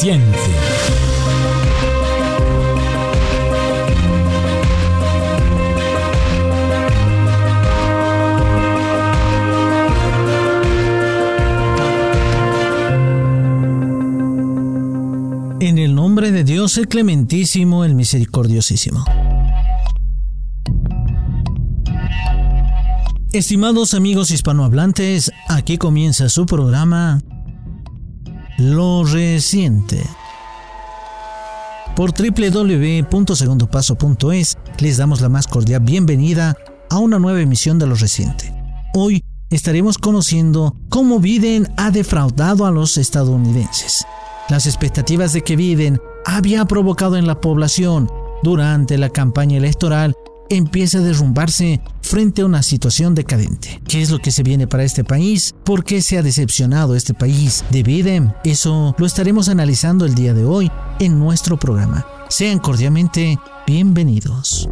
En el nombre de Dios el clementísimo, el misericordiosísimo. Estimados amigos hispanohablantes, aquí comienza su programa Lo Reciente. Por www.segundopaso.es les damos la más cordial bienvenida a una nueva emisión de Lo Reciente. Hoy estaremos conociendo cómo Biden ha defraudado a los estadounidenses. Las expectativas de que Biden había provocado en la población durante la campaña electoral empieza a derrumbarse frente a una situación decadente. ¿Qué es lo que se viene para este país? ¿Por qué se ha decepcionado este país de Biden? Eso lo estaremos analizando el día de hoy en nuestro programa. Sean cordialmente bienvenidos.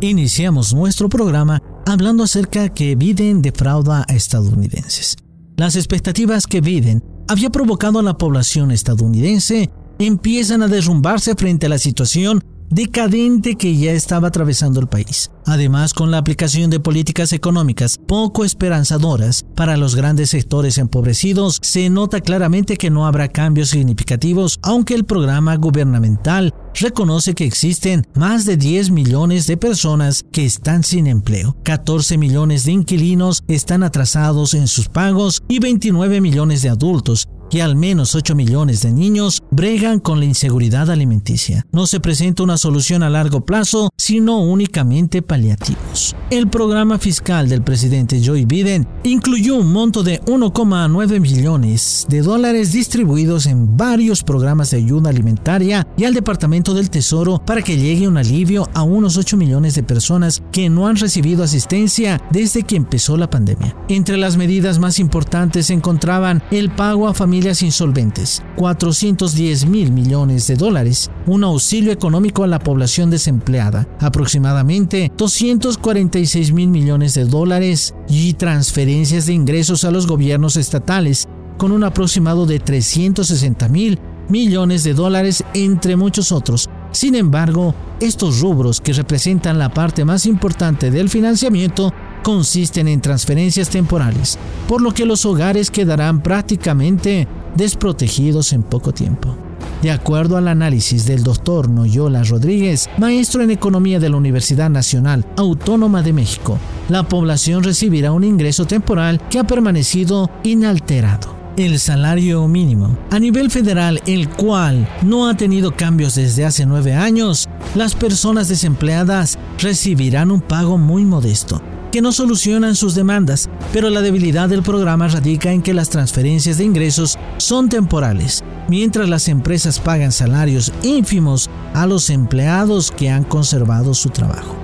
Iniciamos nuestro programa hablando acerca que Biden defrauda a estadounidenses. Las expectativas que Biden había provocado a la población estadounidense empiezan a derrumbarse frente a la situación decadente que ya estaba atravesando el país. Además, con la aplicación de políticas económicas poco esperanzadoras para los grandes sectores empobrecidos, se nota claramente que no habrá cambios significativos, aunque el programa gubernamental reconoce que existen más de 10 millones de personas que están sin empleo, 14 millones de inquilinos están atrasados en sus pagos y 29 millones de adultos que al menos 8 millones de niños bregan con la inseguridad alimenticia. No se presenta una solución a largo plazo, sino únicamente paliativos. El programa fiscal del presidente Joe Biden incluyó un monto de 1,9 millones de dólares distribuidos en varios programas de ayuda alimentaria y al Departamento del Tesoro para que llegue un alivio a unos 8 millones de personas que no han recibido asistencia desde que empezó la pandemia. Entre las medidas más importantes se encontraban el pago a familias insolventes, 410 mil millones de dólares, un auxilio económico a la población desempleada, aproximadamente 246 mil millones de dólares. Y transferencias de ingresos a los gobiernos estatales, con un aproximado de 360 mil millones de dólares, entre muchos otros. Sin embargo, estos rubros que representan la parte más importante del financiamiento consisten en transferencias temporales, por lo que los hogares quedarán prácticamente desprotegidos en poco tiempo. De acuerdo al análisis del doctor Noyola Rodríguez, maestro en economía de la Universidad Nacional Autónoma de México, la población recibirá un ingreso temporal que ha permanecido inalterado el salario mínimo. A nivel federal, el cual no ha tenido cambios desde hace nueve años, las personas desempleadas recibirán un pago muy modesto que no solucionan sus demandas, pero la debilidad del programa radica en que las transferencias de ingresos son temporales, mientras las empresas pagan salarios ínfimos a los empleados que han conservado su trabajo.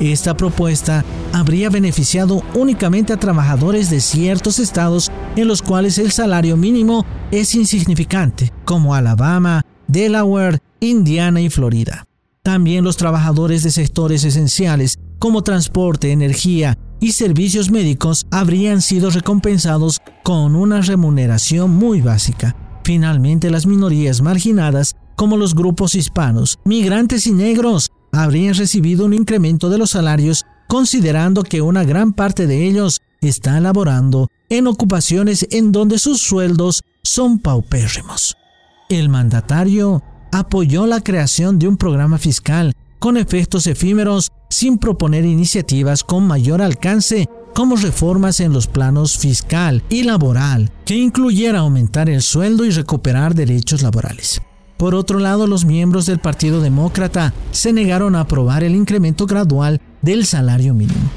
Esta propuesta habría beneficiado únicamente a trabajadores de ciertos estados en los cuales el salario mínimo es insignificante, como Alabama, Delaware, Indiana y Florida. También los trabajadores de sectores esenciales como transporte, energía y servicios médicos habrían sido recompensados con una remuneración muy básica. Finalmente, las minorías marginadas, como los grupos hispanos, migrantes y negros, habrían recibido un incremento de los salarios considerando que una gran parte de ellos está laborando en ocupaciones en donde sus sueldos son paupérrimos. El mandatario apoyó la creación de un programa fiscal con efectos efímeros sin proponer iniciativas con mayor alcance como reformas en los planos fiscal y laboral que incluyera aumentar el sueldo y recuperar derechos laborales. Por otro lado, los miembros del Partido Demócrata se negaron a aprobar el incremento gradual del salario mínimo.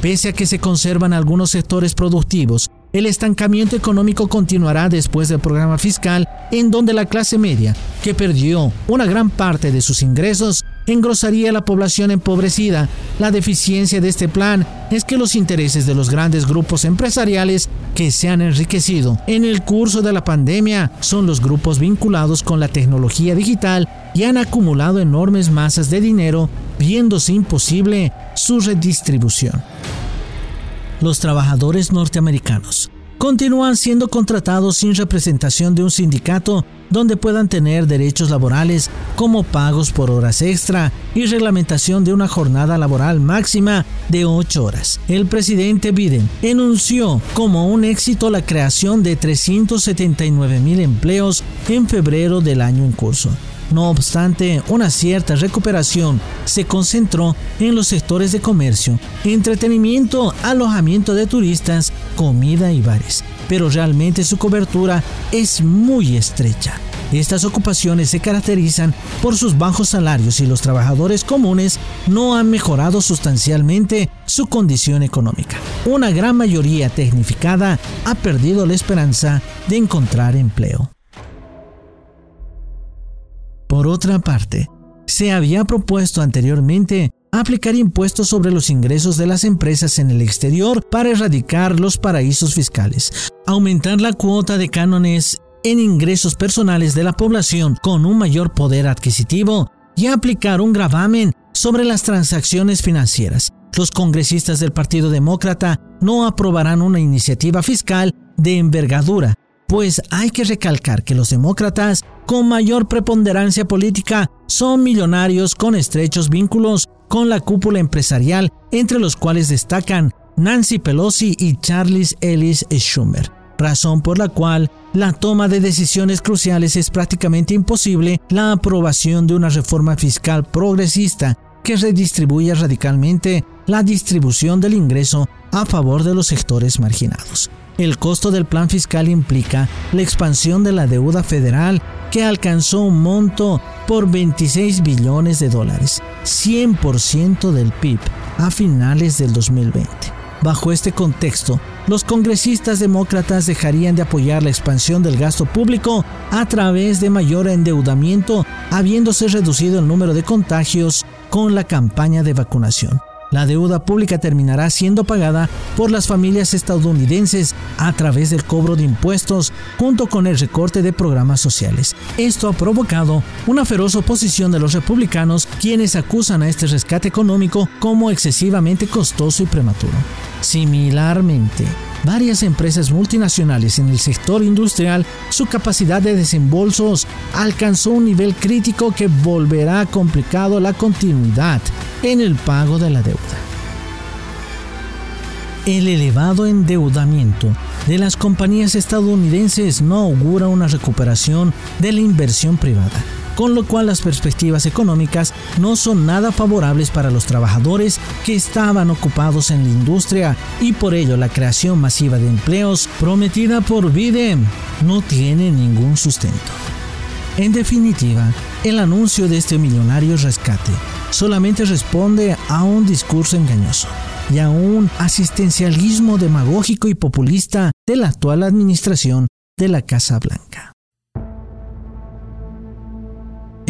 Pese a que se conservan algunos sectores productivos el estancamiento económico continuará después del programa fiscal en donde la clase media, que perdió una gran parte de sus ingresos, engrosaría la población empobrecida. La deficiencia de este plan es que los intereses de los grandes grupos empresariales que se han enriquecido en el curso de la pandemia son los grupos vinculados con la tecnología digital y han acumulado enormes masas de dinero, viéndose imposible su redistribución los trabajadores norteamericanos continúan siendo contratados sin representación de un sindicato donde puedan tener derechos laborales como pagos por horas extra y reglamentación de una jornada laboral máxima de 8 horas. El presidente Biden enunció como un éxito la creación de 379 mil empleos en febrero del año en curso. No obstante, una cierta recuperación se concentró en los sectores de comercio, entretenimiento, alojamiento de turistas, comida y bares, pero realmente su cobertura es muy estrecha. Estas ocupaciones se caracterizan por sus bajos salarios y los trabajadores comunes no han mejorado sustancialmente su condición económica. Una gran mayoría tecnificada ha perdido la esperanza de encontrar empleo. Por otra parte, se había propuesto anteriormente aplicar impuestos sobre los ingresos de las empresas en el exterior para erradicar los paraísos fiscales, aumentar la cuota de cánones en ingresos personales de la población con un mayor poder adquisitivo y aplicar un gravamen sobre las transacciones financieras. Los congresistas del Partido Demócrata no aprobarán una iniciativa fiscal de envergadura pues hay que recalcar que los demócratas con mayor preponderancia política son millonarios con estrechos vínculos con la cúpula empresarial, entre los cuales destacan Nancy Pelosi y Charles Ellis Schumer, razón por la cual la toma de decisiones cruciales es prácticamente imposible la aprobación de una reforma fiscal progresista que redistribuya radicalmente la distribución del ingreso a favor de los sectores marginados. El costo del plan fiscal implica la expansión de la deuda federal que alcanzó un monto por 26 billones de dólares, 100% del PIB, a finales del 2020. Bajo este contexto, los congresistas demócratas dejarían de apoyar la expansión del gasto público a través de mayor endeudamiento, habiéndose reducido el número de contagios con la campaña de vacunación. La deuda pública terminará siendo pagada por las familias estadounidenses a través del cobro de impuestos junto con el recorte de programas sociales. Esto ha provocado una feroz oposición de los republicanos quienes acusan a este rescate económico como excesivamente costoso y prematuro. Similarmente, varias empresas multinacionales en el sector industrial, su capacidad de desembolsos alcanzó un nivel crítico que volverá complicado la continuidad en el pago de la deuda. El elevado endeudamiento de las compañías estadounidenses no augura una recuperación de la inversión privada, con lo cual las perspectivas económicas no son nada favorables para los trabajadores que estaban ocupados en la industria y por ello la creación masiva de empleos prometida por Biden no tiene ningún sustento. En definitiva, el anuncio de este millonario rescate solamente responde a un discurso engañoso y a un asistencialismo demagógico y populista de la actual administración de la Casa Blanca.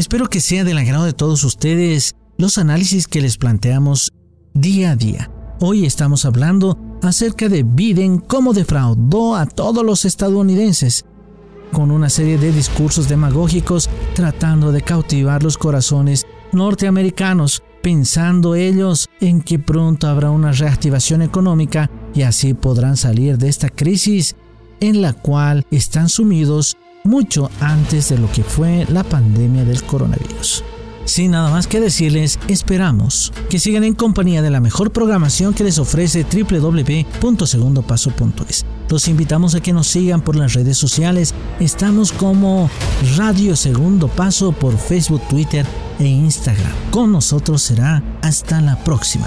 Espero que sea del agrado de todos ustedes los análisis que les planteamos día a día. Hoy estamos hablando acerca de Biden cómo defraudó a todos los estadounidenses con una serie de discursos demagógicos tratando de cautivar los corazones norteamericanos, pensando ellos en que pronto habrá una reactivación económica y así podrán salir de esta crisis en la cual están sumidos mucho antes de lo que fue la pandemia del coronavirus. Sin nada más que decirles, esperamos que sigan en compañía de la mejor programación que les ofrece www.segundopaso.es. Los invitamos a que nos sigan por las redes sociales. Estamos como Radio Segundo Paso por Facebook, Twitter e Instagram. Con nosotros será hasta la próxima.